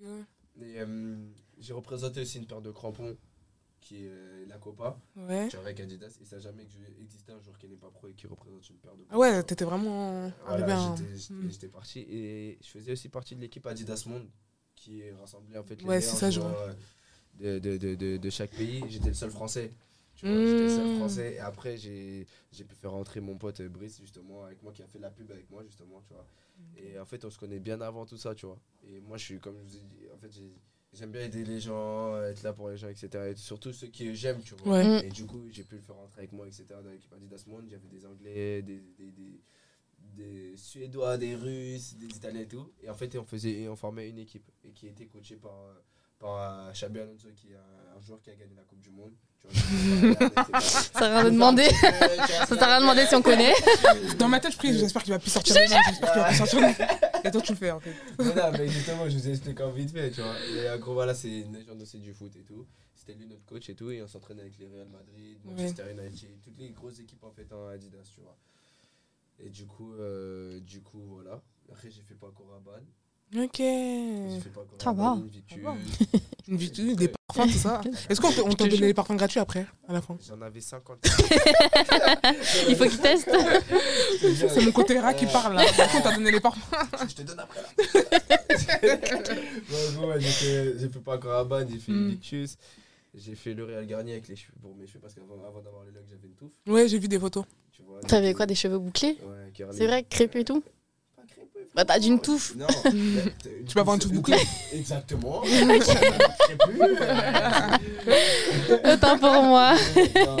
Ouais. Et, euh, j'ai représenté aussi une paire de crampons qui est euh, la Copa, Ouais. avec Adidas. Et ça n'a jamais existé un joueur qui n'est pas pro et qui représente une paire de Ah ouais, t'étais vraiment Voilà, j'étais- j'étais Hmm. j'étais parti et je faisais aussi partie de l'équipe Adidas Monde qui rassemblait en fait les Ouais, meilleurs ça, joueurs, euh, de, de, de, de, de chaque pays. J'étais le seul français. Tu vois, j'étais seul Hmm. français. Et après, j'ai pu faire rentrer mon pote euh, Brice, justement, avec moi, qui a fait la pub avec moi, justement, tu vois. Et en fait, on se connaît bien avant tout ça, tu vois. Et moi, je suis, comme je vous ai dit, en fait, j'ai- j'aime bien aider les gens, être là pour les gens, etc. Et surtout ceux qui j'aime, tu vois. Ouais. Et du coup, j'ai pu le faire rentrer avec moi, etc. Dans l'équipe Adidas Monde. J'avais des Anglais, des, des, des, des Suédois, des Russes, des Italiens et tout. Et en fait, on, faisait, on formait une équipe et qui était coachée par, euh, par Xabi Alonso, qui est un, joueur qui a gagné la Coupe du Monde. Ça rien de demander. Ça à rien de demander si on connaît. Dans ma tête, je prie, j'espère qu'il va plus sortir. J'espère qu'il va plus sortir. Et toi, tu le fais en fait. Voilà, mais justement, je vous ai expliqué en vite fait, tu vois. Et en gros, voilà, c'est une légende aussi du foot et tout. C'était lui notre coach et tout. Et on s'entraînait avec les Real Madrid, Manchester United, toutes les grosses équipes en fait en Adidas, tu vois. Et du coup, euh, du coup, voilà. Après, j'ai fait pas encore Rabanne. Ok. Ça va. Une. Une vitu, des parfums, tout ça. Est-ce qu'on te- on t'a donné les parfums gratuits après, à la fin J'en avais 50. Il faut qu'il teste. C'est mon côté rat qui parle là. Par contre, on t'a donné les parfums. Je te donne après là. bon, bon, ouais, j'ai fait, j'ai fait pas encore Rabanne, j'ai fait Mm. Victus. J'ai fait le Real Garnier avec les cheveux pour mes cheveux parce qu'avant avant d'avoir les locks, j'avais une touffe. Ouais, j'ai vu des photos. Tu vois, T'avais quoi, des cheveux bouclés Ouais. C'est vrai, crépus et tout Bah, t'as dit une touffe. Non. Tu peux avoir une touffe bouclée. Exactement. Crépus. Autant pour moi. non,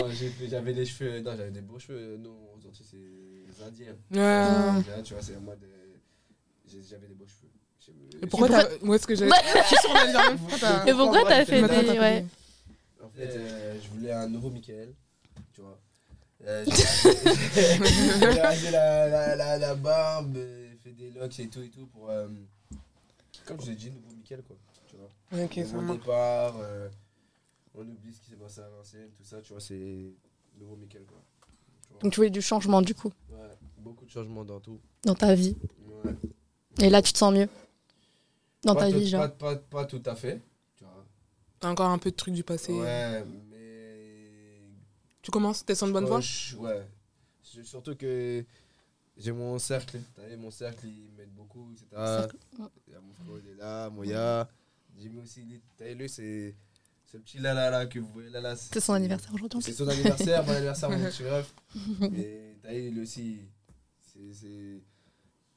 j'avais les cheveux. Non, j'avais des beaux cheveux. Aux Antilles, c'est les Indiens. Ouais. Là, tu vois, c'est moi J'avais des beaux cheveux. Et pourquoi t'as. Où est-ce que. Je t'as. Et pourquoi t'as fait des. Ouais. En fait, euh, je voulais un nouveau Michael. Tu vois. Euh, j'ai la, la, la, la barbe, euh, fait des locks et tout et tout pour. euh, comme je l'ai dit, nouveau Michael quoi. Tu vois. Ok, ça Nouveau marche. départ, euh, on oublie ce qui s'est passé à l'ancienne, tout ça, tu vois, c'est nouveau Michael quoi. Tu. Donc, tu voulais du changement du coup, Ouais, beaucoup de changements dans tout. dans ta vie. Ouais. Et là, tu te sens mieux Dans Pas ta tout- vie, genre. Pas, pas, pas tout à fait. Tu vois. T'as encore un peu de trucs du passé. Ouais, mais. Tu commences T'es sur une bonne voie? Ouais. Surtout que j'ai mon cercle. T'as vu, mon cercle, il m'aide beaucoup, etc. Cercle. Il y a mon frère, il est là, Moya. Jimmy aussi, lui, c'est ce petit là là là que vous voyez là là. C'est son anniversaire aujourd'hui C'est son anniversaire, bon anniversaire, mon petit ref. Et t'as vu, lui aussi, c'est, c'est...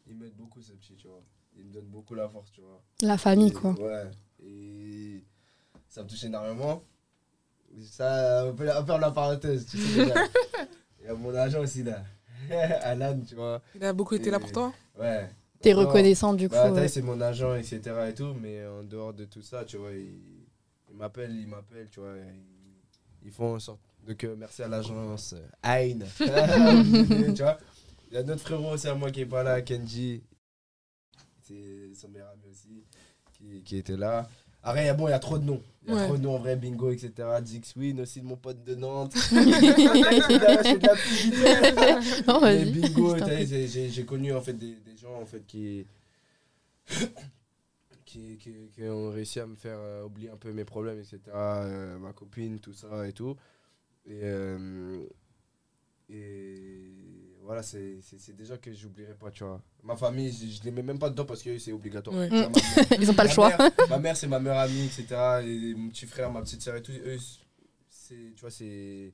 il m'aide beaucoup, ce petit, tu vois. Il me donne beaucoup la force, tu vois. La famille, Et- quoi. Ouais. Et ça me touche énormément. Ça, on peut, on peut faire la parenthèse, tu sais. Il y a mon agent aussi là. Alan, tu vois. Il a beaucoup été là pour toi Ouais. T'es reconnaissant du coup. Bah, ouais. vu, c'est mon agent, etc. et tout, mais en dehors de tout ça, tu vois, il, il m'appelle, il m'appelle, tu vois. Ils, ils font en sorte. Donc, euh, merci à l'agence euh, Ain. tu vois. Il y a notre frérot aussi à moi qui est pas là, Kenji. C'est son meilleur ami aussi, qui, qui était là. Après, il y a- bon, il y a trop de noms. Il y a Ouais. trop de noms en vrai, bingo, etc. Dixwin aussi, de mon pote de Nantes. Non, Mais bingo, j'ai- connu en fait des, des gens en fait qui, qui, qui, qui ont réussi à me faire euh, oublier un peu mes problèmes, etc. euh, ma copine, tout ça et tout. Et, euh, et voilà, c'est c'est- c'est déjà que j'oublierai pas, tu vois. Ma famille, je, je les mets même pas dedans parce que c'est obligatoire. Ouais. Ils ont pas le ma choix. mère- ma mère, c'est ma meilleure amie, etc. Et mon petit frère, ma petite soeur et tout, eux, c'est, tu vois, c'est,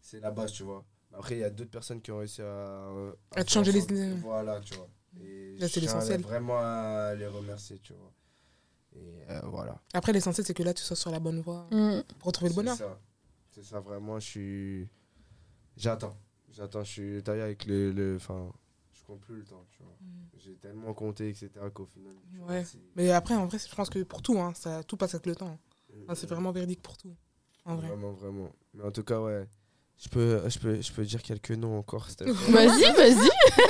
c'est la base, tu vois. Après, il y a d'autres personnes qui ont réussi à, À te changer les idées. Voilà, tu vois. Et Là, c'est l'essentiel. vraiment à les remercier, tu vois. Et euh, voilà. Après, l'essentiel, c'est que là, tu sois sur la bonne voie Mm. pour retrouver le C'est bonheur. ça. C'est ça, vraiment, je suis. J'attends. J'attends, je suis taillé avec le. le... Enfin, je compte plus le temps, tu vois. J'ai tellement compté, etc., qu'au final. vois, Mm. Ouais. c'est- Mais après, en vrai, je pense que pour tout, hein, ça, tout passe avec le temps. euh, c'est vraiment véridique pour tout. En vrai. Vraiment, vraiment. Mais en tout cas, ouais. Je peux, je peux, je peux dire quelques noms encore. Vas-y, vas-y.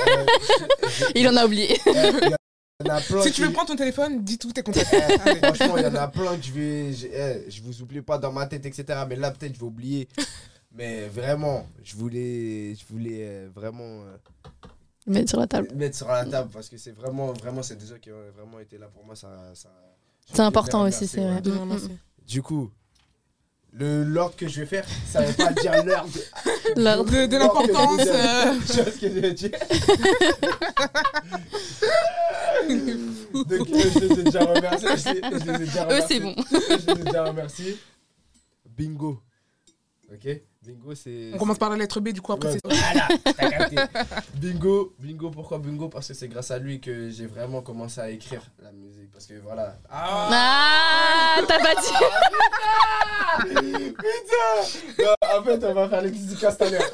Euh, Il en a oublié. Eh, Si tu veux prendre ton téléphone, dis tout tes contacts. Eh, Allez. Franchement, il y en a plein que je vais. Je, eh, je vous oublie pas dans ma tête, etc. Mais là, peut-être, je vais oublier. Mais vraiment, je voulais, je voulais euh, vraiment euh, Mettre sur la table. mettre sur la table parce que c'est vraiment, vraiment, c'est des gens qui ont vraiment été là pour moi. Ça, ça, C'est important aussi, c'est vrai. ouais. Du coup, le l'ordre que je vais faire, ça veut pas dire l'heure de. L'ordre. De, de l'importance. ce que je veux dire? Donc, euh, je les ai déjà remerciés. Je les, je les ai déjà Eux, remerciés. c'est bon. Je les ai déjà remerciés. Bingo. Ok? Bingo, c'est. On commence par la lettre B, du coup, après Ouais, c'est. Voilà, t'as capté. Bingo, bingo, pourquoi bingo? Parce que c'est grâce à lui que j'ai vraiment commencé à écrire la musique. Parce que voilà. Ah Ah, t'as pas dit. Putain Non, En fait, on va faire les petits tout à l'heure.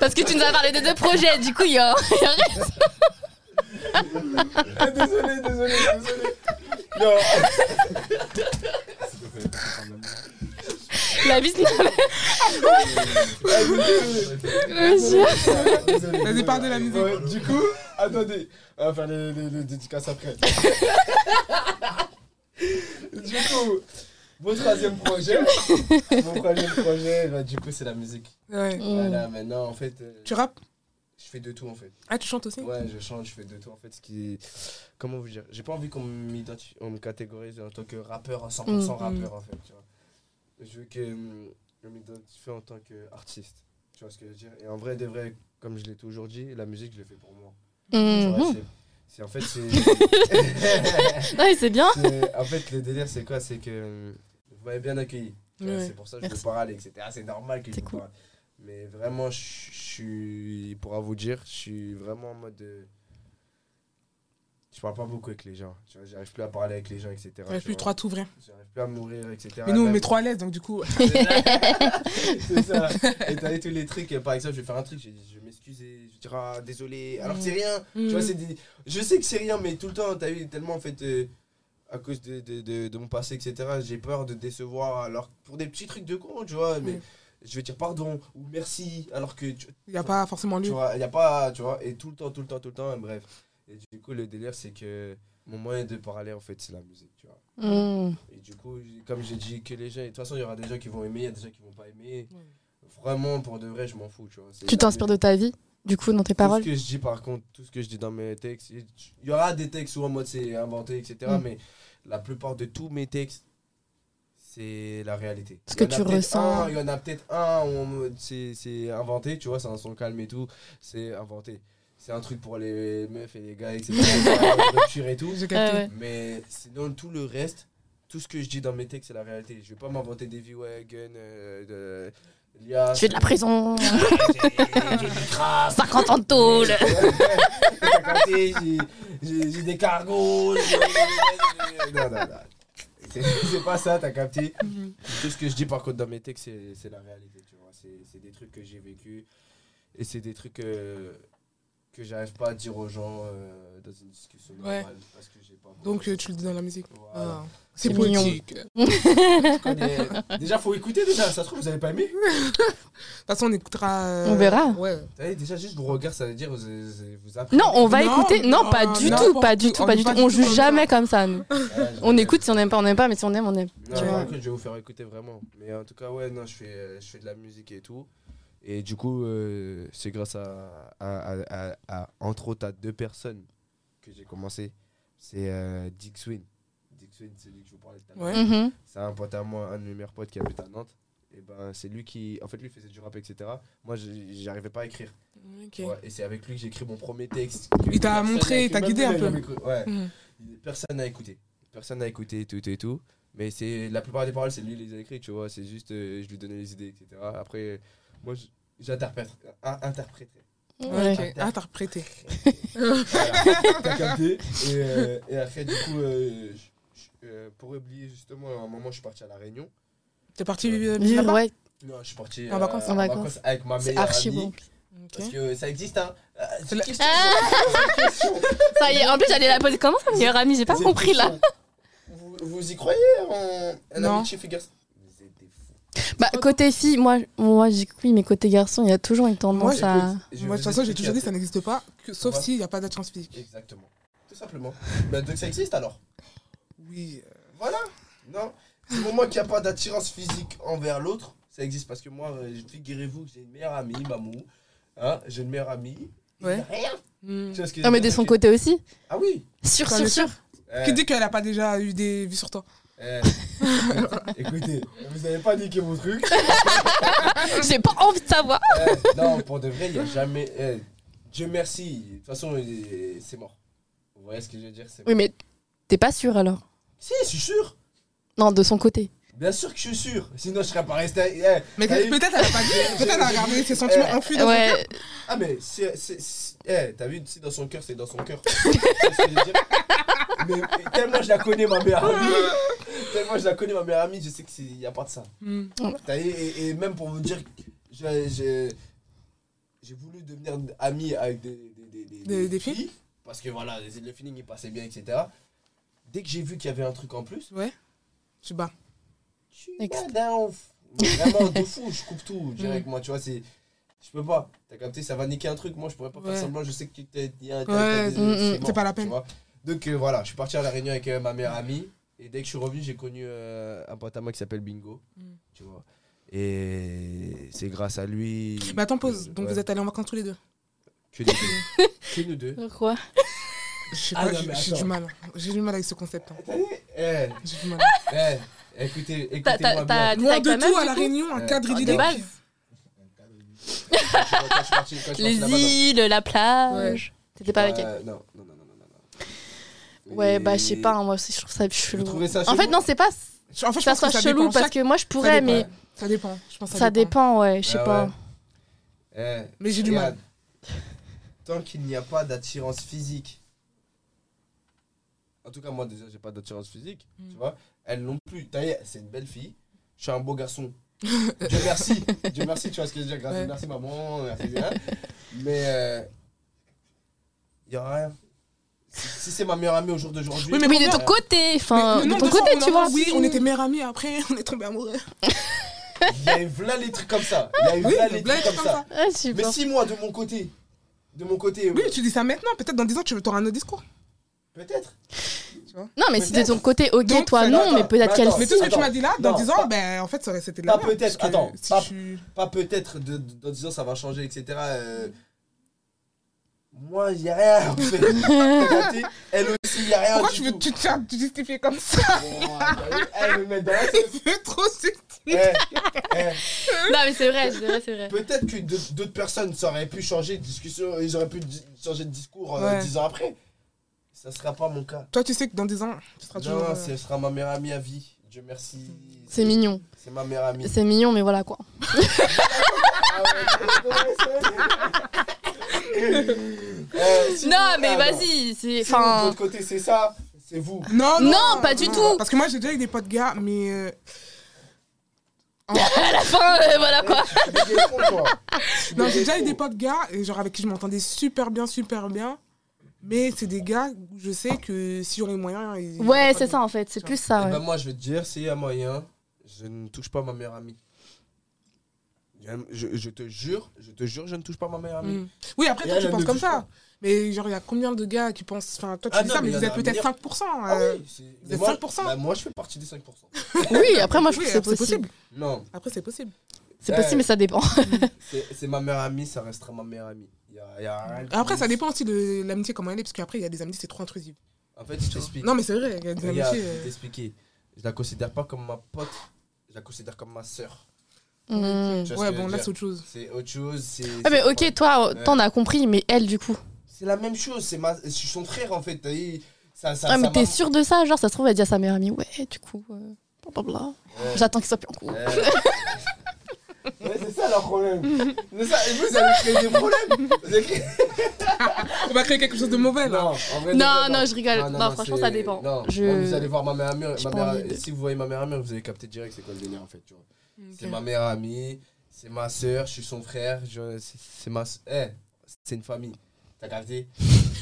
Parce que tu nous as parlé de deux projets, du coup, il y a. Ah, désolé, désolé, désolé. Non. La vie, Vas-y, parle de la musique. Ouais, du coup, attendez, on va faire les, les, les dédicaces après. du coup, mon troisième projet, mon troisième projet, bah, du coup, c'est la musique. Ouais. Mm. Voilà, maintenant, en fait, euh, Tu rappes? je fais de tout, en fait. Ah, tu chantes aussi? Ouais, je chante, je fais de tout, en fait. Ce qui... Comment vous dire J'ai pas envie qu'on me catégorise en tant que rappeur, 100% Mm. rappeur, en fait, tu vois. Je veux qu'on m'identifie en tant qu'artiste. Tu vois ce que je veux dire? Et en vrai, de vrai, comme je l'ai toujours dit, la musique, je l'ai fait pour moi. Mhm. c'est- en fait c'est Ouais, c'est bien. en fait le délire c'est quoi? C'est que euh, vous m'avez bien accueilli Ouais. c'est pour ça que je vous parle etc c'est normal que je vous cool. parle mais vraiment je je suis pour vous dire je suis vraiment en mode de- je parle pas beaucoup avec les gens tu vois j'arrive plus à parler avec les gens etc tu plus vois. trop à t'ouvrir. j'arrive plus à mourir etc Mais nous, on Même- met trop à l'aise, donc du coup. c'est ça. Et t'as tous les trucs. Par exemple, je vais faire un truc, je, je vais m'excuser, je vais dire ah, désolé. Alors que c'est rien. Tu vois, Mm. c'est des- Je sais que c'est rien, mais tout le temps, t'as eu tellement en fait. euh, à cause de, de, de, de mon passé, etc., j'ai peur de décevoir. Alors, pour des petits trucs de con, tu vois, mais Mm. je vais dire pardon ou merci, alors que tu, Il n'y a pas forcément tu lieu. vois, il y a pas, tu vois, et tout le temps, tout le temps, tout le temps, bref. Et du coup, le délire, c'est que mon moyen de parler, en fait, c'est la musique, tu vois. Mhm. Et du coup, comme j'ai dit, que les gens, de toute façon, il y aura des gens qui vont aimer, il y a des gens qui vont pas aimer. Vraiment, pour de vrai, je m'en fous, tu vois. Tu t'inspires de ta vie, du coup, dans tes Tout paroles ce que je dis, par contre, tout ce que je dis dans mes textes, il y aura des textes où en mode c'est inventé, etc. Mm. Mais la plupart de tous mes textes, c'est la réalité. Ce que tu ressens. Il y en a peut-être un où c'est inventé, tu vois, c'est un son calme et tout, c'est inventé. C'est un truc pour les meufs et les gars, etc. rupture et tout. Ah ouais. Mais sinon, tout le reste, tout ce que je dis dans mes textes, c'est la réalité. Je vais pas m'inventer des V-Wagon, euh, de l'IA. Je fais de la prison, J'ai j'ai du craft. 50 ans de tôle. J'ai- des cargos. Non, non, non. C'est pas ça, t'as capté. Mhm. Tout ce que je dis par contre dans mes textes, c'est c'est la réalité, tu vois. C'est c'est des trucs que j'ai vécu et c'est des trucs euh, que j'arrive pas à dire aux gens euh, dans une discussion Ouais. normale parce que j'ai pas. Donc euh, tu le dis dans la musique. Voilà. Ah. C'est poétique. De connais- Déjà, faut écouter déjà. Ça se trouve, vous avez pas aimé. toute façon, on écoutera. euh, On verra. Ouais. Déjà, juste vos regards, ça veut dire vous, vous, vous apprenez. Non, on va Non, écouter. Non, non, pas du non, tout, pas pas du tout. On pas est du tout. On juge comme jamais comme ça, nous. Ouais, je On écoute si on aime pas, on aime pas, mais si on aime, on aime. Non, je vais vous faire écouter vraiment. Mais en tout cas, ouais, non, je fais, je fais de la musique et tout. Et du coup, euh, c'est grâce à, à, à- à- à, entre autres, à deux personnes que j'ai commencé. C'est euh, Dick Swin. Dick Swin, c'est lui que je vous parlais tout à l'heure. Ouais. Mhm. C'est un pote à moi, un de mes meilleurs potes qui habite à Nantes. Et ben, c'est lui qui. En fait, lui faisait du rap, etc. Moi, j'arrivais pas à écrire. Ouais, et c'est avec lui que j'ai écrit mon premier texte. Il t'a montré, il t'a guidé un peu. Ouais. Mhm. Personne n'a écouté. Personne n'a écouté tout et tout. Mais c'est la plupart des paroles, c'est lui qui les a écrites, tu vois. C'est juste, euh, je lui donnais les idées, etc. Après, moi, j'interprète. interprétais. Ouais. Ok. Ah, t'as reprêté. Voilà. T'as capté. Et, euh, et après, du coup, euh, je- je- euh, pour oublier justement, à un moment, je suis parti à La Réunion. T'es parti vivre Vivre, là-bas ouais, Non, je suis parti En vacances En vacances. avec ma c'est meilleure archi amie. bon. Parce que ça existe, hein. Euh, la- question. Ça y est, en plus, j'allais la poser. Comment ça, meilleure amie? J'ai pas compris là. question. Vous, vous y croyez en en Non. amitié fille garçon Vous êtes des fous. Bah, côté fille, moi, moi j'ai oui, mais côté garçon, il y a toujours une tendance Moi, à. Moi, de toute façon, j'ai toujours dit ça truc. n'existe pas, que- sauf s'il n'y a pas d'attirance physique. Exactement. Tout simplement. Bah, donc ça existe alors Oui. euh, Voilà. Non. Du moment qu'il n'y a pas d'attirance physique envers l'autre, ça existe. Parce que moi, euh, figurez-vous que j'ai une meilleure amie, Mamou. Hein, j'ai une meilleure amie. Ouais. Rien. hmm. Tu vois ce que je Non, mais de son Que- côté aussi. Ah oui. Sûr, sûr, sûr. Qui dit qu'elle a pas déjà eu des vues sur toi eh, écoutez, vous avez pas niqué mon truc. J'ai pas envie de savoir. Eh, non, pour de vrai, il n'y a jamais. eh, Dieu merci. De toute façon, c'est mort. Vous voyez ce que je veux dire c'est Oui, mais t'es pas sûr alors? Si, je suis sûr. Non, de son côté. Bien sûr que je suis sûr. Sinon, je serais pas resté. eh, Mais peut-être elle a pas dit, peut-être elle a regardé ses sentiments Eh, enfuis dans son cœur. Ah, mais c'est. c'est- c'est- Eh, t'as vu, si dans son cœur, c'est dans son cœur. Tu vois ce que je veux dire? Mais tellement je la connais, ma meilleure tellement je la connais, ma meilleure amie, je sais qu'il n'y a pas de ça. Hmm. Et, et même pour vous dire, j'ai- voulu devenir ami avec des, des, des, Des- des filles Parce que voilà, le feeling il passait bien, etc. Dès que j'ai vu qu'il y avait un truc en plus, Ouais. Je sais pas. je suis Ex- pas down. Mais Vraiment de fou, je coupe tout direct. Moi, tu vois, c'est. Je peux pas. T'as capté, ça va niquer un truc. Moi, je pourrais pas Ouais. faire semblant. Je sais que t'es. y a- t'as- Ouais, mm, mm, mort, c'est pas la tu peine. vois. Donc euh, voilà, je suis parti à la réunion avec euh, ma meilleure amie. Et dès que je suis revenu, j'ai connu euh, un pote à moi qui s'appelle Bingo. Mm. Tu vois. Et c'est grâce à lui. Mais attends, pause. que- Donc ouais, vous êtes allés en vacances tous les deux Que nous deux. que nous deux. quoi Je sais Ah j'ai du mal. J'ai du mal avec ce concept. hein. Eh, J'ai du mal. eh, écoutez, écoutez-moi bien. Loin de tout, à la Réunion, un cadre De idyllique. Les îles, la plage. T'étais pas avec elle Euh, non, non, non, non. Ouais, Et- bah je sais pas, hein, moi aussi je trouve ça chelou. Vous trouvez ça En fait, non, c'est pas En fait, je que ça pense soit que ça chelou dépend. parce Chaque- que moi je pourrais, dépend. mais Ça dépend. Je pense que ça dépend, ouais, je sais Ah pas. ouais. Eh, Mais j'ai du regarde, mal. Tant qu'il n'y a pas d'attirance physique. En tout cas, moi déjà, j'ai pas d'attirance physique. Mm. Tu vois, elle non plus. T'as vu, c'est une belle fille. Je suis un beau garçon. Dieu merci. Dieu merci, tu vois ce que je veux dire. Grâce- Ouais. Merci maman. Merci bien. Mais euh, il y a rien. Si, c'est ma meilleure amie au jour d'aujourd'hui. Oui, mais Oui, de ton côté, enfin, Mais de ton côté, tu vois. Oui, on était meilleurs amis, après on est tombés amoureux. Il y a eu là les trucs comme ça. Il y a eu Oui, là les trucs comme ça. Sais Mais si moi, de mon côté, de mon côté, Oui, ouais, tu dis ça maintenant, peut-être dans 10 ans tu auras un autre discours. peut-être. Non, mais si de ton côté, ok, Donc, toi non, attends, mais peut-être mais qu'elle. Mais tout ce que tu m'as dit là, dans Non, 10 ans, pas- ben en fait ça aurait- c'était de la pas peut-être, attends, Si pas- tu... Pas peut-être, dans 10 ans ça va changer, etc. euh, moi, il n'y a rien. en fait. Elle aussi, il n'y a rien. Pourquoi du tu veux tout. tu te faire justifier comme ça t'as vu, Elle me met dans la tête. C'est trop subtil. Eh, eh, Non, mais c'est vrai, c'est vrai, c'est vrai. Peut-être que d'autres personnes, ça aurait pu changer de discussion, ils auraient pu changer de discours euh, Ouais. 10 ans après. Ça sera pas mon cas. Toi, tu sais que dans 10 ans, tu seras toujours. Non, euh, ce sera ma meilleure amie à vie. Dieu merci. C'est mignon. C'est ma meilleure amie. C'est mignon, mais voilà quoi. Euh, Non, vous- mais ah, vas-y, c'est. De Enfin. votre côté, c'est ça, c'est vous. Non, non, Non, pas du tout. Parce que moi, j'ai déjà eu des potes gars, mais. euh, À la fin, euh, voilà quoi. Non, j'ai déjà eu des potes gars, et genre avec qui je m'entendais super bien, super bien. Mais c'est des gars où je sais que si j'aurais les moyens. ils- Ouais, c'est ça en fait, c'est plus ça. Eh ouais. ben, moi, je vais te dire, s'il y a moyen, je ne touche pas ma meilleure amie. Je, je te jure, je te jure, je ne touche pas ma meilleure amie. Mm. Oui, après, toi, tu penses comme ça. pas. Mais genre, il y a combien de gars qui pensent. Enfin, toi, tu Ah dis non, ça, mais vous êtes peut-être un 5%. Ah euh, oui, vous êtes moi, 5%. bah, moi, je fais partie des 5%. Oui, après moi je Oui, trouve que c'est possible. possible. Non, Après, c'est possible. C'est possible, mais ça dépend. c'est c'est ma meilleure amie, ça restera ma meilleure amie. Il y a, il y a rien de Après, ça dépend aussi de l'amitié, comment elle est, parce qu'après, il y a des amitiés, c'est trop intrusif. En fait, je t'explique. Non, mais c'est vrai, il y a des amitiés. je vais euh, t'expliquer. Je la considère pas comme ma pote, je la considère comme ma sœur. Ouais, bon, là, c'est autre chose. C'est autre chose. c'est- Ah, mais ok, toi, Ouais. t'en as compris, mais elle du coup. C'est la même chose, c'est ma... son frère en fait. t'as vu, Ça, ça, Ah, mais t'es m'a- sûr de ça Genre, ça se trouve, elle dit à sa meilleure amie, ouais, du coup, euh, blablabla. Ouais. J'attends qu'il soit plus en couple. Ouais. Ouais, c'est ça leur problème. C'est ça. Et vous, vous avez créé des problèmes. Vous avez créé- On va créer quelque chose de mauvais, là. Non, en vrai, de Non, non, je rigole. Non, franchement, ça dépend. Non, Je- vous allez voir ma. J'ai ma de- Si vous voyez ma meilleure amie, vous allez capter direct c'est quoi le délire en fait. Tu vois. C'est ma meilleure amie, c'est ma soeur, je suis son frère. je- C'est c'est ma. Eh, c'est une famille. T'as capté?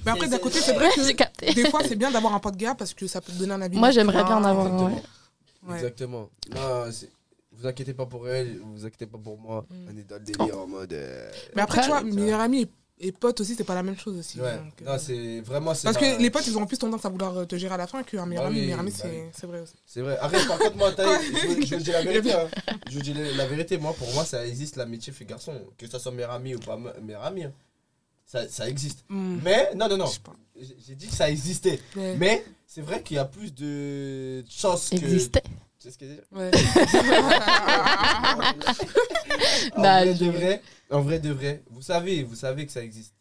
Mais après, d'un c'est- côté, c'est vrai que j'ai capté. des fois, c'est bien d'avoir un pote gars parce que ça peut te donner un avis. Moi, j'aimerais bien en avoir un, Exactement. ouais. Exactement. Non, vous inquiétez pas pour elle, vous inquiétez pas pour moi. Mm. On est dans le délire en mode. euh, Mais après, tu vois, tu vois. Et, et pote aussi, c'est pas la même chose aussi. Ouais, donc, euh, non, c'est vraiment. Parce que les potes, ils ont plus tendance à vouloir te gérer à la fin qu'un meilleur Bah ami. oui, meilleur ami, bah c'est oui. vrai aussi. C'est vrai. Arrête, par contre, moi, t'as- je, vous- je vous dis la vérité. hein. Je vous dis la, la vérité, moi, pour moi, ça existe l'amitié fait garçon. Que ça soit meilleur ami ou pas me- meilleur ami. hein. Ça, ça existe. Hmm. Mais, non, non, non. J'ai j'ai dit que ça existait. Ouais. Mais c'est vrai qu'il y a plus de chances que. Existait. Tu sais ce que je veux dire Ouais. en, Bah, vrai je- de vrai, en vrai de vrai, vous savez, vous savez que ça existe.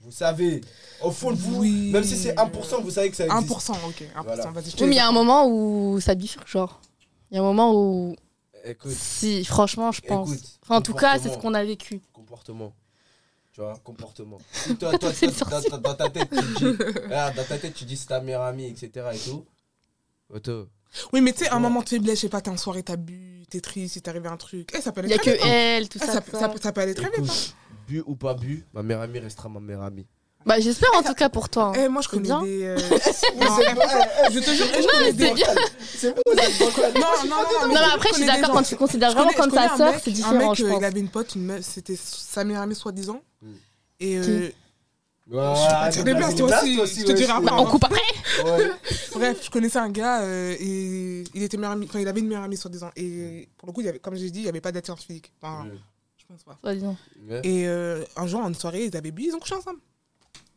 Vous savez, au fond de vous, Oui. même si c'est 1%, vous savez que ça existe. 1%, ok. 1%, Voilà. vas-y, je te Oui, mais il y a un moment où ça bifurque, genre. Il y a un moment où. Écoute, Si, franchement, je pense. écoute. Enfin, en tout cas, c'est ce qu'on a vécu. comportement. Tu vois, comportement. Si toi, dans, ta tête, tu dis, regarde, dans ta tête, tu dis c'est ta meilleure amie, etc. et tout. Otto, Oui, mais tu sais, un moment de faiblesse, je sais pas, t'es en soirée, t'as bu, t'es triste, il t'est arrivé un truc. Eh, ça peut Il aller y a très que vite. hein. elle, tout Ah, ça. ça, tout peut- ça. ça peut- ça peut aller très vite. hein. écoute, bu ou pas bu, ma meilleure amie restera ma meilleure amie. Bah, j'espère en tout cas pour toi. Eh, moi, je C'est connais bien. des. euh, non, eh, eh, je te jure, eh, je Non, connais mais des. c'est bien. C'est bon, vous êtes bon, Non, non, non, Non, mais après, je suis d'accord, quand tu considères vraiment comme ta sœur, c'est Un différent, mec, je euh, pense. il avait une pote, une meuf, c'était sa meilleure amie, soi-disant. Mm. Et. euh, Des blagues, toi aussi, je te dirai après. On coupe après. Bref, je connaissais un gars euh, et il était meilleur ami, enfin il avait une meilleure amie soi-disant et pour le coup, il y avait, comme j'ai dit, il n'y avait pas d'attirance physique. Enfin, je pense pas. Et euh, un jour, en une soirée, ils avaient bu, ils ont couché ensemble.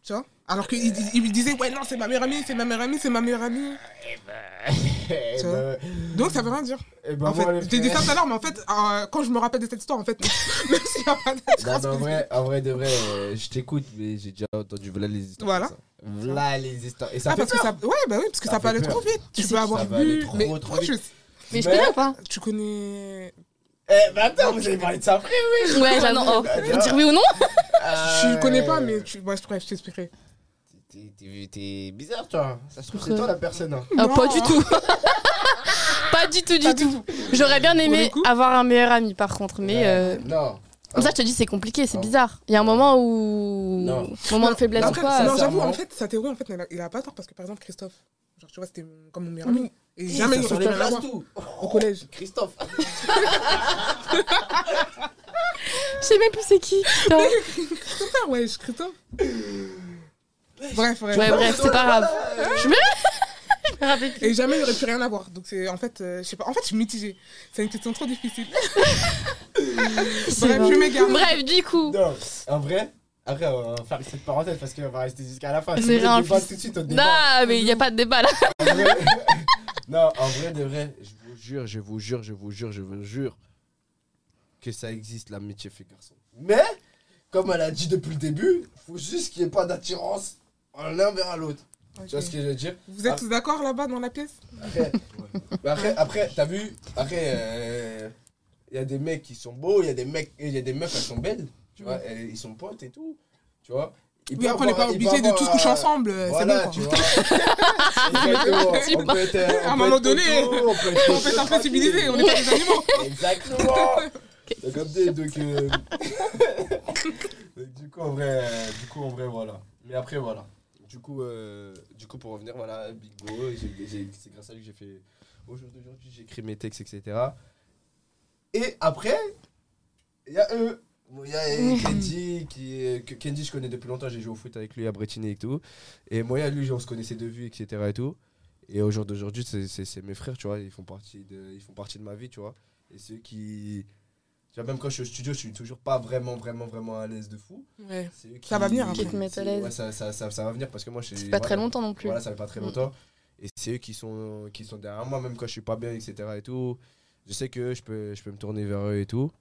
Tu vois? Alors qu'il il, disait, ouais, non, c'est ma meilleure amie, c'est ma meilleure amie, c'est ma meilleure amie. Eh Tu ben, Donc ça veut rien dire. eh ben, En moi, fait, t'ai dit ça tout à l'heure, mais en fait, euh, quand je me rappelle de cette histoire, en fait, même s'il n'y a pas Non, d'attirance mais en vrai, en vrai de vrai, euh, je t'écoute, mais j'ai déjà entendu voilà les histoires. Voilà. Voilà les histoires. Et ça Ah, fait parce que peur. ça, ouais, bah oui, parce que Ça ça, peut aller trop vite. Tu peux avoir bu, trop, mais Mais je connais ou pas tu connais. Eh, mais attends, vous avez parlé de ça après Ouais, j'avoue. Oh, Faut dire oui ou non Je connais pas, mais tu... bref, je t'expliquerai. T'es- bizarre, toi. Ça se trouve, c'est toi la personne. hein. Ah, Non. Pas du tout. Pas du tout, du Pas tout. J'aurais bien aimé avoir un meilleur ami, par contre, mais. Euh, Non. Comme ça, je te dis, c'est compliqué, c'est Non. bizarre. Il y a un moment où. Non. Moment de faiblesse ou quoi. non, sincèrement. j'avoue, en fait, sa théorie, en fait, il a, il a pas tort parce que par exemple, Christophe, genre, tu vois, c'était comme mon meilleur ami. Et jamais il ça aurait s'enlève pu rien tout. au collège. Christophe. Je sais même plus c'est qui. Super, ouais, je- Christophe. Bref, bref. Ouais, bref, c'est pas grave. Je me plus. Et jamais il aurait pu rien avoir. Donc, c'est en fait, euh, je sais pas. En fait, je suis mitigée. C'est une question trop difficile. Bref, je m'égare. Bref, du coup. Non, en vrai, après, on va faire cette parenthèse parce qu'on va rester jusqu'à la fin. C'est rien, tout de suite, débat. Non, mais il n'y a pas de débat là. En vrai- non, en vrai de vrai, je vous jure, je vous jure, je vous jure, je vous jure que ça existe l'amitié fait garçon. Mais, comme elle a dit depuis le début, faut juste qu'il n'y ait pas d'attirance l'un vers l'autre. Tu vois ce que je veux dire? Vous êtes tous d'accord là-bas dans la pièce? Après, après, après t'as vu Après, il y a des mecs qui sont beaux, il y a des mecs, il y a des meufs, elles sont belles. Tu vois, elles- ils sont potes et tout. Tu vois Il Oui, après, on n'est pas obligé de tous coucher euh, ensemble. euh, Voilà, c'est tu bon, quoi. vois. Tu On peut être, À un moment donné, on peut être On peut être un peu tranquille. civilisé, on n'est pas des animaux. Exactement. Donc, euh, donc, du coup en vrai, euh, du coup en vrai voilà. Mais après voilà. Du coup, euh, du coup pour revenir voilà, Big Bo, c'est grâce à lui que j'ai fait au jour d'aujourd'hui, j'ai écrit mes textes etc. Et après, il y a eux. Bon, Il y a euh, Kenji, qui, est- que Kenji je connais depuis longtemps, j'ai joué au foot avec lui à Bretigny et tout. Et moi, lui, on se connaissait de vue, etc. Et, tout. et au jour d'aujourd'hui, c'est- c'est c'est mes frères, tu vois, ils font, partie de, ils font partie de ma vie, tu vois. Et ceux qui. Tu vois, même quand je suis au studio, je suis toujours pas vraiment, vraiment, vraiment à l'aise de fou. Ouais. C'est eux Ça va venir, Qui te mettent à l'aise. Ouais, ça, ça, ça, ça va venir parce que moi, je suis. C'est pas très voilà. longtemps non plus. Voilà, ça fait pas très Mm. longtemps. Et c'est eux qui sont, qui sont derrière moi, même quand je suis pas bien, etc. Et tout. Je sais que je peux, je peux me tourner vers eux et tout.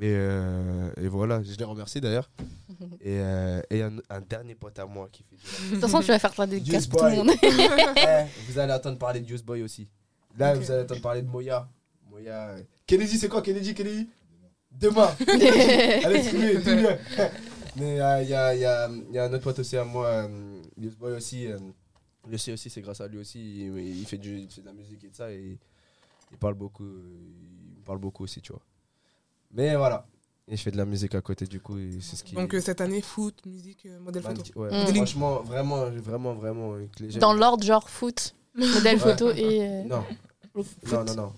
Et, euh, et voilà, je les remercie d'ailleurs. et euh, et un, un dernier pote à moi qui fait De toute façon, tu vas faire ta dédicace Juice pour tout le monde. Eh, vous allez entendre parler de Juice Boy aussi. Là, vous allez entendre parler de Moya. Moya. euh, Kennedy, c'est quoi Kennedy Kennedy? Demain. Allez, dis-le, dis-le. Mais il y, a, y, a, y, a, y a un autre pote aussi à moi, euh, Juice Boy aussi. euh, le sait aussi, c'est grâce à lui aussi. Il, il fait du, il fait de la musique et de ça. Et il parle beaucoup. euh, Il parle beaucoup aussi, tu vois. Mais voilà. Et je fais de la musique à côté, du coup. et C'est ce qui. Donc euh, cette année, foot, musique, euh, modèle photo. Ouais. Mm. Franchement, vraiment, vraiment, vraiment. euh, que les gens- Dans l'ordre, genre foot, modèle Ouais. photo et. euh, Non, non, non, non.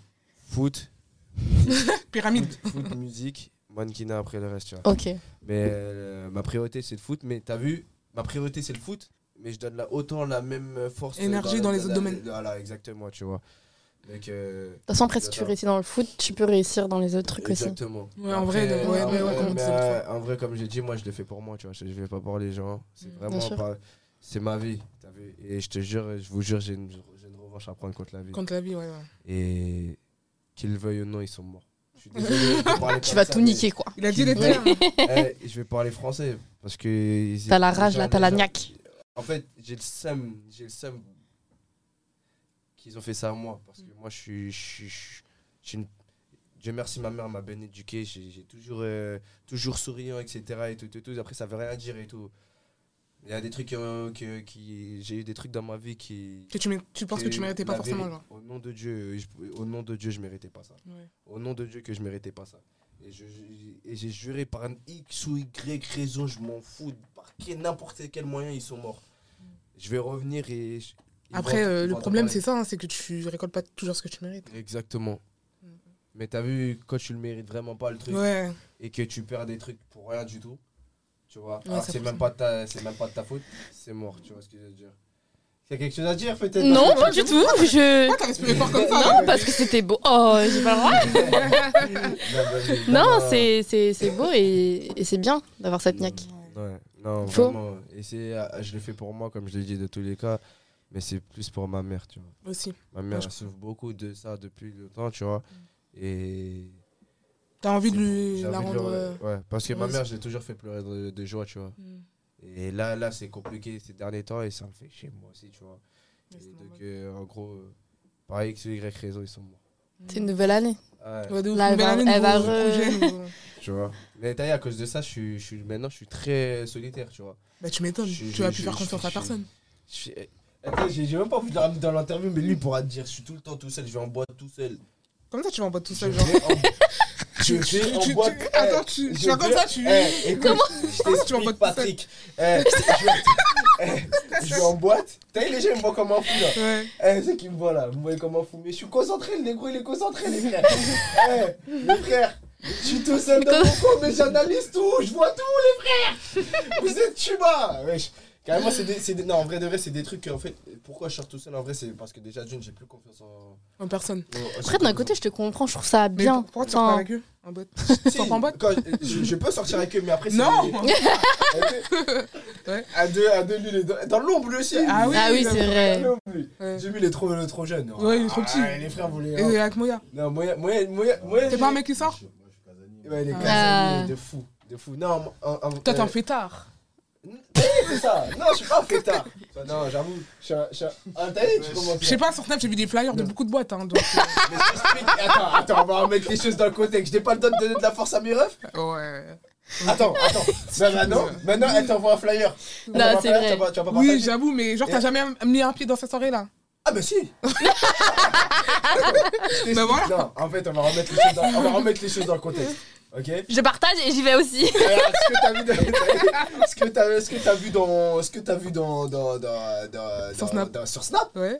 Foot, Pyramide. foot, musique, mannequinat après le reste, tu vois. Ok. Mais euh, ma priorité, c'est le foot. Mais t'as vu, ma priorité, c'est le foot. Mais je donne là autant la même force. Énergie dans les autres la- domaines. Voilà, exactement, tu vois. Donc, euh, De toute façon, après, si tu réussis dans le foot, tu peux réussir dans les autres trucs aussi. Exactement. Ouais, en vrai, de- ouais, mais, l'autre euh, en vrai, comme j'ai dit, moi, je le fais pour moi, tu vois. Je, je vais pas pour les gens. C'est Mm. vraiment pas. C'est ma vie, vu. Et je te jure, je vous jure, j'ai une, revanche à prendre contre la vie. Contre la vie, ouais. ouais. Et qu'ils le veuillent ou non, ils sont morts. Je suis désolé Tu vas ça, tout niquer, quoi. Il a dit les termes. Eh, je vais parler français parce que. T'as la rage, là, t'as la niaque. En fait, j'ai le seum, j'ai le seum qu'ils ont fait ça à moi parce que moi, je suis, je je je une- Dieu merci, ma mère m'a bien éduqué. J'ai toujours, euh, toujours souriant, etc. Et tout, tout, tout. Après, ça veut rien dire et tout. Il y a des trucs euh, que, qui, j'ai eu des trucs dans ma vie qui. Que tu, tu penses que tu méritais pas forcément, genre. Au nom de Dieu, je- au nom de Dieu, je méritais pas ça. Ouais. Au nom de Dieu que je méritais pas ça. Et je- je- et j'ai juré par un X ou Y raison, je m'en fous, par quel- n'importe quel moyen, ils sont morts. Je vais revenir et. Après, euh, le problème, c'est ça, hein, c'est que tu récoltes pas toujours ce que tu mérites. Exactement. Mm. Mais t'as vu, quand tu le mérites vraiment pas le truc Ouais. et que tu perds des trucs pour rien du tout, tu vois, Ouais, c'est même, pas de ta- c'est même pas de ta faute, c'est mort, tu vois ce que je veux dire. A quelque chose à dire peut-être? Non, pas du tout. Je... Pourquoi t'as respiré fort comme ça Non, parce que c'était beau. Oh, j'ai pas le droit. Non, c'est c'est- c'est beau et, et c'est bien d'avoir cette niaque. Ouais, non, Faux. vraiment. Et c'est, ah, je le fais pour moi, comme je l'ai dit de tous les cas, mais c'est plus pour ma mère, tu vois. Aussi. Ma mère elle souffre beaucoup de ça depuis longtemps, tu vois. Et. T'as envie de lui la rendre. euh, Ouais, parce que ma mère, je l'ai toujours fait pleurer de, de joie, tu vois. mm. Et là, là c'est compliqué ces derniers temps et ça me fait chier, moi aussi, tu vois. Ouais, Et c'est donc, euh, en gros, euh, par X ou Y raison, ils sont morts. C'est une nouvelle année. Ouais, Ouais, Là, elle va- année, elle va re- tu vois. Mais vu, à cause de ça, je suis, je suis, maintenant, je suis très solitaire, tu vois. Bah, tu m'étonnes. Tu vas plus faire confiance à personne. Je suis- Attends, j'ai j'ai même pas envie de le ramener dans l'interview, mais lui il pourra te dire je suis tout le temps tout seul, je vais en boîte tout seul. Comme ça, tu vas en boîte tout seul, genre. vais en, je vais Tu- en tu- boîte. tu- Attends, tu- vas comme ça, tu- écoute, je Comment tu vas en t'explique, boîte tout Patrick. Eh, je vais- eh, je vais en boîte. T'as vu, les gens ils me voient comme un fou là. Ouais. Eh, c'est qui me voient là, vous me voyez comme un fou. Mais je suis concentré, le négro il est concentré, les frères. Eh, les frères, je suis tout seul dans mon coin, mais j'analyse tout, je vois tout, les frères. Vous êtes tuba. Wesh. Carrément, c'est des, c'est des- Non, en vrai, de vrai, c'est des trucs que, en fait, pourquoi je sors tout seul En vrai, c'est parce que déjà, d'une, j'ai plus confiance en. En personne. en- Après, d'un côté, je te comprends, je trouve ça Mais bien. pourquoi tu sors pas avec eux en boîte Si, sors pas en boîte quand- je, je peux sortir avec eux, mais après, c'est. Non Ouais. À deux, à deux, lui, il est dans, dans l'ombre, lui aussi. Ah oui, Ah oui, c'est vrai. Ouais. Jimmy, il est trop, il est trop jeune. Ouais, il est trop petit. Ah, les frères voulaient. Et avec Moya. Non, moi, moi, moi, moi. T'es pas un mec qui sort Ouais, les Ah. casaniers, de fou. De fou. Non, moi, en- en- Toi, t'es euh, un fêtard. C'est ça. Non, je suis pas un fêtard. Non, j'avoue. Je suis un. je suis un- Ah, t'as vu, tu commences. Je sais pas, sur Snap, j'ai vu des flyers de Non. beaucoup de boîtes. Hein, donc, euh, Mais je t'explique. Attends, attends, on va remettre les choses dans le contexte. Je n'ai pas le droit de donner de la force à mes refs ouais. Attends, attends. Ben maintenant, maintenant, elle t'envoie un flyer. Elle un c'est vrai. Tu vas pas, tu vas pas Oui, j'avoue, mais genre, t'as jamais mis un pied dans cette soirée-là? Ah, bah si. Bah voilà. Non, en fait, on va remettre les choses dans, on va remettre les choses dans le contexte. Ok. Je partage et j'y vais aussi. Ce que t'as vu dans- ce que t'as vu dans ce que t'as vu dans dans dans dans Sur Snap. dans- sur Snap? Ouais.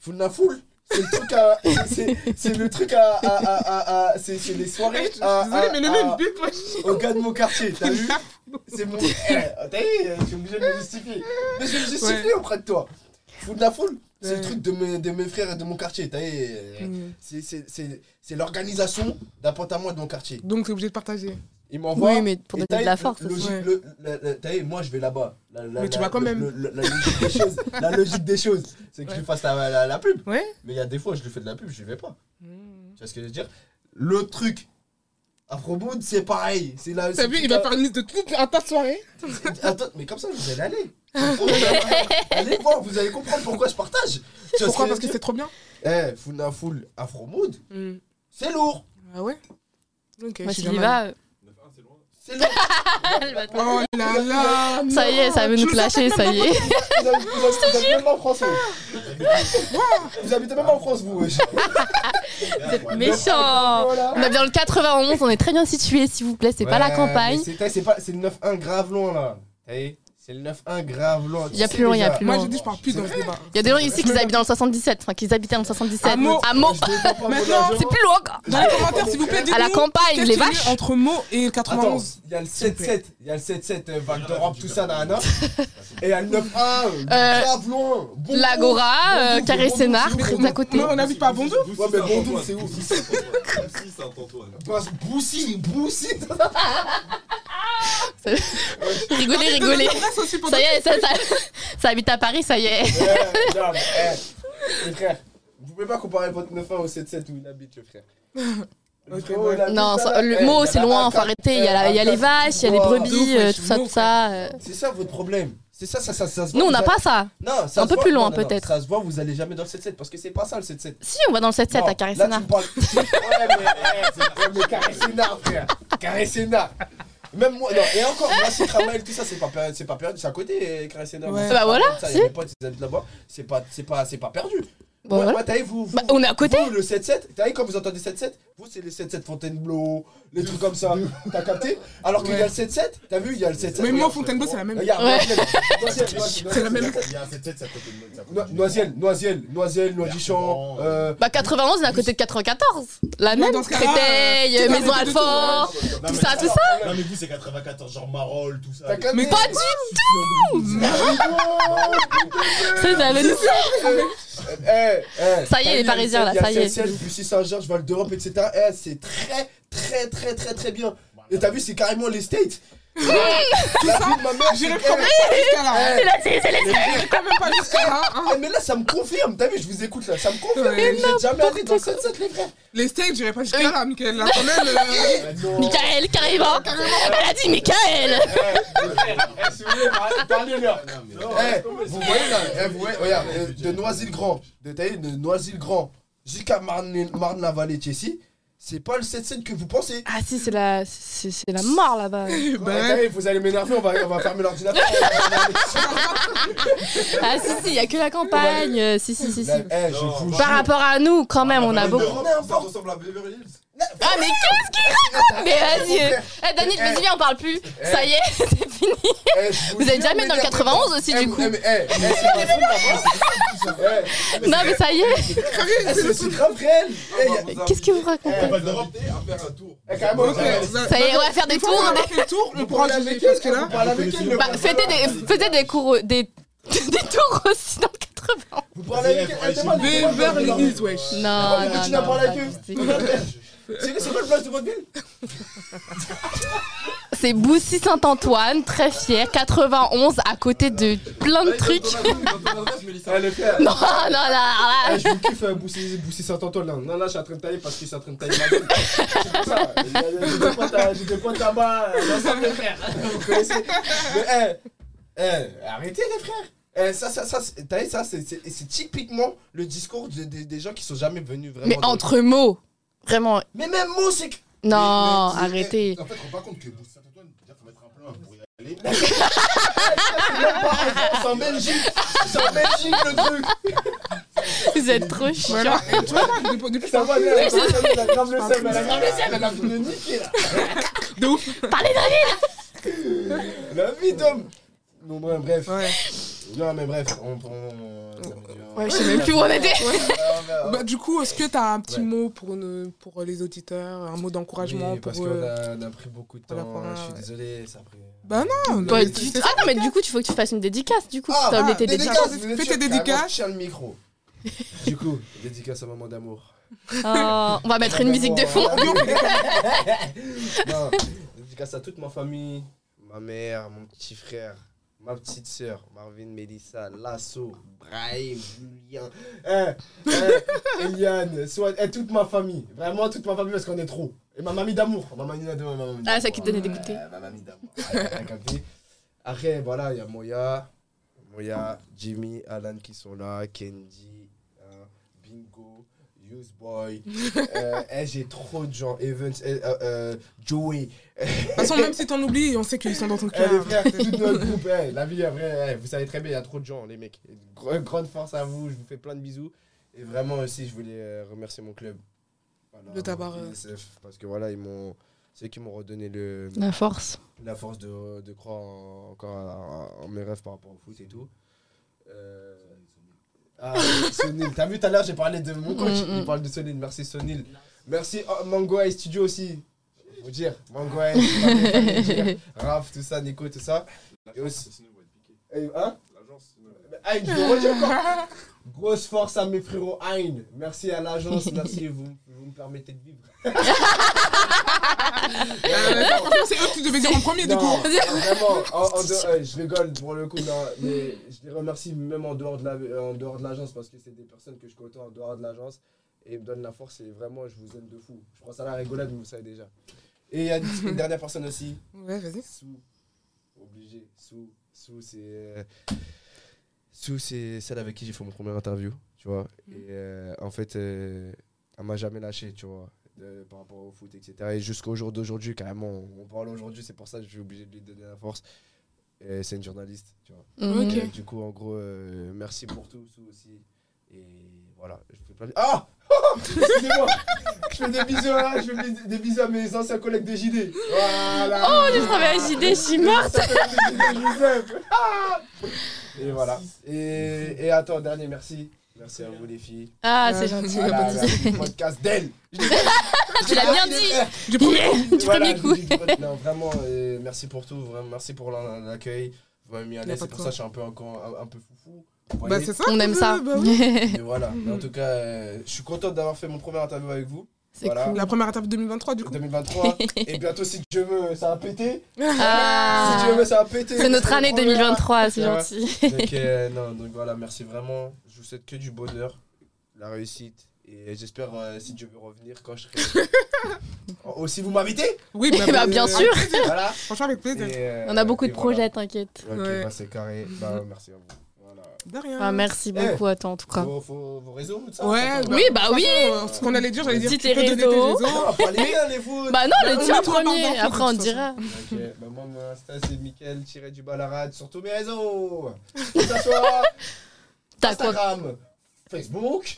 full na full. C'est le truc à c'est le truc à à à, à, à- c'est c'est les soirées Je suis à, désolée, à- mais le le but, moi, au gars de mon quartier t'as vu? c'est mon eh, t'as vu je suis obligé de me justifier. Mais je vais me justifier auprès de toi. Full na full c'est le truc de mes de mes frères et de mon quartier je- Mm. c'est c'est c'est c'est l'organisation d'un pote à moi de mon quartier Donc, t'es obligé de partager. il m'envoie Oui, mais pour et donner de la le- force le- le- le- le- moi je vais là-bas. Mais tu vas quand le- même. le- le- la logique des choses, c'est que je lui fasse la, la, la pub. Ouais. Mais il y a des fois, je lui fais de la pub, je lui fais pas. Mm. Tu vois ce que je veux dire? L'autre truc, Afroboot, c'est pareil. C'est la. T'as c'est vu, il va faire une liste de toute un tas de soirées. Attends, mais comme ça, vous allez aller. allez voir, vous allez comprendre pourquoi je partage. Tu Pourquoi Parce que c'est trop bien. Eh, Funa Full, Afromood, Mm. c'est lourd. Ah ouais? Ok, y va. C'est lourd. Oh là là Ça y est, ça veut nous le clasher, ça y est. Vous habitez, vous habitez- vous habitez même pas en France. vous. Vous habitez même en France, vous. wesh. Vous êtes méchant. Voilà. On a bien le 91, on est très bien situé, s'il vous plaît. C'est pas la campagne. C'est pas- le 9-1 grave long là. Vu? C'est C'est le 9-1 grave loin. Il y a plus loin, il y a plus Moi, loin. j'ai dit, je parle plus dans ce débat. Il y a des gens ici qui habitent dans le 77, enfin qui habitaient dans le 77. À Meaux. Maintenant. C'est plus loin. Dans les commentaires, s'il vous plaît, dites-nous. À la campagne, les vaches. Entre Meaux et le Attends, 91. il y a le 7-7, il y a le 7-7 euh, Val d'Europe, tout ça, nana. Et il y a le 9-1, Euh, grave loin. L'Agora, euh, Bondou, Carré Bondou, Sénard, c'est où, très Bondou à côté. Moi, on n'habite pas à Bondou Ouais, mais Bondou, c'est où? Boussy, Saint-Antoine. Bah, Boussy, Boussy. Rigolez, rigolez. Pour Ça y est, ça, ça, ça habite à Paris, ça y est. Eh, non, eh, les frères, vous pouvez pas comparer votre 9-1 au 7-7 où il habite, le frère. Le Ok, frérot, ouais. il habite Non, ça- le Eh, mot c'est loin, quatre- arrêter. Il y a, y a les vaches, il y a les Wow. brebis, euh, tout ça, tout ça. euh. C'est ça votre problème. C'est ça, ça, ça, ça se voit. Nous, on n'a pas ça. Non, ça Un peu voit- plus loin, peut-être. Ça se voit, vous allez jamais dans le 7-7 parce que c'est pas ça le 7-7. Si, on va dans le 7-7 Non, à Carré là, tu me parles- Ouais, mais, eh, mais Sénard, frère. Carré Sénard. Même moi, non, et encore, moi, c'est Kramaël, tout ça, c'est pas, c'est pas perdu. C'est à côté, Carré Sénard. Ouais. Bah voilà, ça, si. y a mes potes, ils habitent là-bas. C'est pas, c'est pas, c'est pas perdu. Bon, Ouais, voilà. ouais, t'as vu, vous, vous- Bah, on est à côté. vous, le 7-7, t'as vu quand vous entendez 7-7 Vous, c'est les 7-7 Fontainebleau, les trucs comme ça. T'as capté? Alors qu'il y a le 7-7, t'as vu, il y a le 7-7. Mais moi, Fontainebleau, c'est la même. Regarde, Ouais. Noisiel, Noisiel, Noisiel, C'est la même. Il y a un 7-7, ça côté de ça côté de- Noisiel, Noisiel, Noisiel, Noisy-Champ, euh, Bah 91, on est à côté de 94. La même, Créteil, tout Maison tout, Alfort, tout ça, tout ça. Non, mais vous, c'est 94, genre Marolles, tout ça. Mais Pas du C'est ça, le Eh, eh, Ça y est, les Parisiens, là, ça y est. Il Bussy Saint-Georges, Val d'Europe, etc. C'est très, très, très, très, très bien. Et t'as vu, c'est carrément les States. La vie de ma mère, J'irai c'est quand même pas jusqu'à là. C'est là, c'est c'est les J'irai quand même pas jusqu'à là. hein. mais là, ça me confirme. T'as vu, je vous écoute là, ça me confirme. Ouais. Êtes jamais allé dans le 7-7, les frères. Les steaks, j'irai pas jusqu'à là, Michael. Là, quand même. euh, non. Michael, carrément. Elle a dit Michael. Eh, parlez-leur. Eh, vous voyez là, eh, vous voyez, regarde, euh, de Noisy-le-Grand, de, de Noisy-le-Grand jusqu'à Marne- Marne-la-Vallée, Chessy, c'est pas le 7-7 que vous pensez. Ah si, c'est la, c'est c'est la mort là-bas. Ouais, bah, t'as vu, vous allez m'énerver, on va, on va fermer l'ordinateur. Ah si, si, il y a que la campagne. Si, si, si, si. Eh, je vous Par jure. rapport à nous, quand même, on a beaucoup. Hills, Ça ressemble à Beverly Hills. Ah mais qu'est-ce qu'il raconte Mais vas-y. euh, Eh Dani, vas-y, viens, on parle plus. Ça y est, c'est fini. Eh, Vous êtes jamais dans le m'énervez 91 pas. aussi, Eh, du coup. eh, mais, eh, eh, c'est pas fou, là-bas. Eh, Non mais ça y est. eh, c'est grave réel. Eh, Qu'est-ce que vous racontez Eh, On va faire un tour. eh, carrément, Ok, eh, ça- y est, on va faire des tours. on pourra juger. avec Parce elle, que là. Bah, faites des, faites des cours, des, des tours aussi dans le 80. Vous parlez avec elle, Beverly Hills, wesh. Non, mais non, à non. avec eux. C'est c'est quoi le place de votre ville? C'est Boussy Saint-Antoine, très fier, 91, à côté de plein de trucs. Non, non, non, là. Eh, je vous kiffe euh, Boussy, Boussy Saint-Antoine là. Non, là, je suis en train de tailler parce qu'il est en train de tailler ma gueule. C'est pour ça. J'ai des potes là-bas, euh, l'ensemble des frères. Vous connaissez. Mais, eh, eh, arrêtez les frères. Eh, ça, ça, ça, ça, c'est typiquement le discours de- de- des gens qui sont jamais venus vraiment. Mais entre mots, vraiment. Mais même moi, c'est que. Non, Mais- mais- arrêtez. En fait, rends pas compte que Boussy Saint-Antoine, déjà, faut mettre un plein pour y aller. C'est en Belgique. C'est en Belgique le truc. Vous êtes trop chiants. Voilà. Et depuis Ça va, elle a elle a grave le seum. Elle a grave le seum. Elle a voulu niquer là. de ouf. Parlez de La vie d'homme. Bon, ouais, bref. Ouais. Non, mais bref, on. on- Ouais, je sais même plus où on était. Bah, du coup, est-ce que tu as un petit mot pour, ne- pour les auditeurs, un mot d'encouragement Oui, parce qu'on eux a, pris beaucoup de temps. première, Je suis ouais. désolé, ça a pris. Bah non, tu- c'est Ah non, mais du coup, il faut que tu fasses une dédicace, du coup. Ah, ah, dédicaces. Fais tes dédicaces. Je tiens le micro. Du coup, dédicace à maman d'amour. Oh, on va mettre une musique de fond. non, dédicace à toute ma famille, ma mère, mon petit frère, ma petite sœur, Marvin, Mélissa, Lasso, Brahim, Julien, hein, hein, Eliane, soit, et toute ma famille. Vraiment toute ma famille parce qu'on est trop. Et ma mamie d'amour. Ma mamie d'amour. ma mamie Ah, ça qui te donnait des goûters. Ma mamie d'amour. Après, voilà, il y a Moya, Moya, Jimmy, Alan qui sont là, Kendi, hein, Bingo, Use Boy. euh, eh, J'ai trop de gens. Evans, eh, euh, euh, Joey. De toute façon, même si t'en oublies, on sait qu'ils sont dans ton Eh, cœur. les frères, tout notre groupe. la vie, après, eh, vous savez très bien, il y a trop de gens, les mecs. Gr- grande force à vous, je vous fais plein de bisous. Et vraiment aussi, je voulais euh, remercier mon club. Voilà, De t'avoir, mon euh, ISF, parce que voilà, ils m'ont C'est qui m'ont redonné le, La force. la force de, de croire en- encore à- en mes rêves par rapport au foot et tout. Euh, Ah, Sonil. T'as vu tout à l'heure, j'ai parlé de mon coach. Mm, mm. Il parle de Sonil. Merci Sonil. Merci oh, Mango Eye Studio aussi. Faut dire. Mango Eye. Raph, tout ça, Nico, tout ça. Et aussi. Hein? Je le redis encore. Grosse force à mes frérots Hein. Merci à l'agence, merci, vous, vous me permettez de vivre. Euh, franchement, c'est eux qui devaient dire en premier, du Non, coup. vraiment, en- en dehors- euh, je rigole pour le coup, non, mais je les remercie même en dehors de la- en dehors de l'agence parce que c'est des personnes que je côtoie en dehors de l'agence et ils me donnent la force et vraiment, je vous aime de fou. Je prends ça à la rigolade, mais vous savez déjà. Et il y a une, une dernière personne aussi, Ouais, vas-y. Sou, obligé, Sou, Sou c'est euh, Sou c'est celle avec qui j'ai fait mon premier interview, tu vois. Et euh, en fait, euh, elle m'a jamais lâché, tu vois, de- par rapport au foot, etc. Et jusqu'au jour d'aujourd'hui, carrément, on parle aujourd'hui, c'est pour ça que je suis obligé de lui donner la force. C'est une journaliste, tu vois. Et, euh, du coup, en gros, euh, merci pour tout, Sou aussi. Et voilà, je fais plein de... Ah Excusez-moi Je fais des bisous, hein, je fais des- bisous à mes anciens collègues de JD. Voilà Oh, j'ai travaillé à JD, je suis morte. Et voilà. Et, et attends, dernier merci. Merci à vous les filles. Ah, c'est gentil. Voilà, souci. le podcast d'elle. Tu l'as bien dit. Du premier Yeah, Du Voilà, premier coup. du- Non, vraiment, euh, merci pour tout. Vraiment, merci pour la- l'accueil. M'avez mis à l'aise. pas C'est pour quoi. ça que je suis un peu, encore, un, un peu foufou. Bah, ça. On aime ça. bah oui. Et voilà. Mais en tout cas, euh, je suis content d'avoir fait mon premier interview avec vous. C'est Voilà. cool. La première étape 2023, du coup. 2023. et bientôt, si Dieu veut, ça va péter. Ah. Si Dieu veut, ça va péter. C'est notre année On verra. 2023, c'est gentil. Donc, euh, non, donc voilà, merci vraiment. Je vous souhaite que du bonheur, la réussite. Et j'espère, euh, si Dieu veut revenir, quand je serai. Oh, Aussi, vous m'invitez Oui, bah, Bah, bien euh, sûr. Voilà. Franchement, avec plaisir. Et, euh, On a beaucoup de voilà. projets, t'inquiète. Ok, Ouais. bah, c'est carré. Bah, merci à vous. Voilà. De rien. Ah, merci beaucoup à toi en tout cas. Vos, vos, vos réseaux, tout ça Ouais. Oui, bah oui. euh, Ce qu'on allait dire, j'allais dire. Dis tu tes peux donner tes réseaux. réseaux. Ah. Bah non, Bah, le tien premier, après on toute dira. Ok, bah moi mon Insta c'est Mickaël tiré du balarade sur tous mes réseaux. Que ça soit T'as quoi Instagram, Facebook.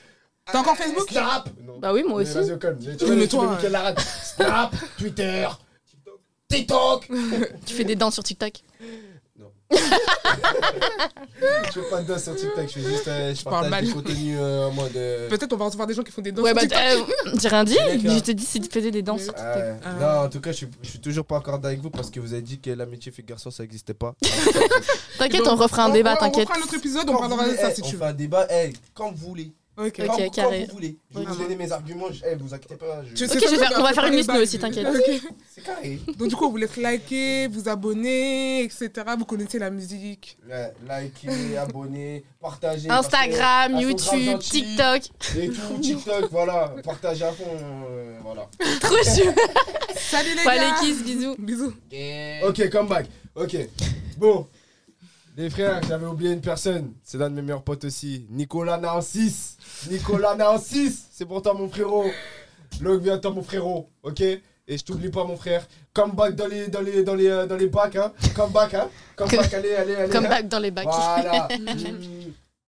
T'as encore euh, Facebook Snap. Non. Bah oui, moi aussi. Vas-y, calme. Mais toi. Snap, Twitter, TikTok. Tu fais des danses sur TikTok? Je fais pas de danse sur TikTok, je fais juste euh, je partage du mal. contenu euh, en mode. euh, Peut-être on va recevoir des gens qui font des danses. Ouais, sur bah TikTok. euh, j'ai rien dit. Que- Je te dis si tu faisais des danses sur ah TikTok. Ah. Non, en tout cas, je suis, je suis toujours pas accordé avec vous parce que vous avez dit que l'amitié fait garçon, ça n'existait pas. T'inquiète, on refera un on- débat, on- t'inquiète. On fera un autre épisode, on parlera de ça si on tu fait veux. un débat, eh, quand vous voulez. Ok. Ok, Quand, quand carré. vous voulez. Je vais vous donner mes arguments. je- eh, vous inquiétez pas. je- Tu Ok, je vais faire- on va faire une liste, nous aussi, t'inquiète. Ok. C'est carré. Donc du coup, on vous laisse liker, vous abonner, etc. Vous connaissez la musique. Ouais, likez, abonnez, partagez. parce que Instagram, grave YouTube. TikTok. Et tout, TikTok, voilà. Partagez à fond. euh, voilà. Trop chou. Salut les Pas gars les kiss, bisous. Bisous. Ok, come back. Ok. Bon. Les frères, j'avais oublié une personne. C'est l'un de mes meilleurs potes aussi. Nicolas Narcis. Nicolas Narcis. C'est pour toi, mon frérot. Longue vie à toi, mon frérot. Ok? Et je t'oublie pas, mon frère. Come back dans les, dans les, dans les, euh, dans les bacs, hein. Come back, hein. Come back, allez, allez, allez. Come hein. back dans les bacs. Voilà.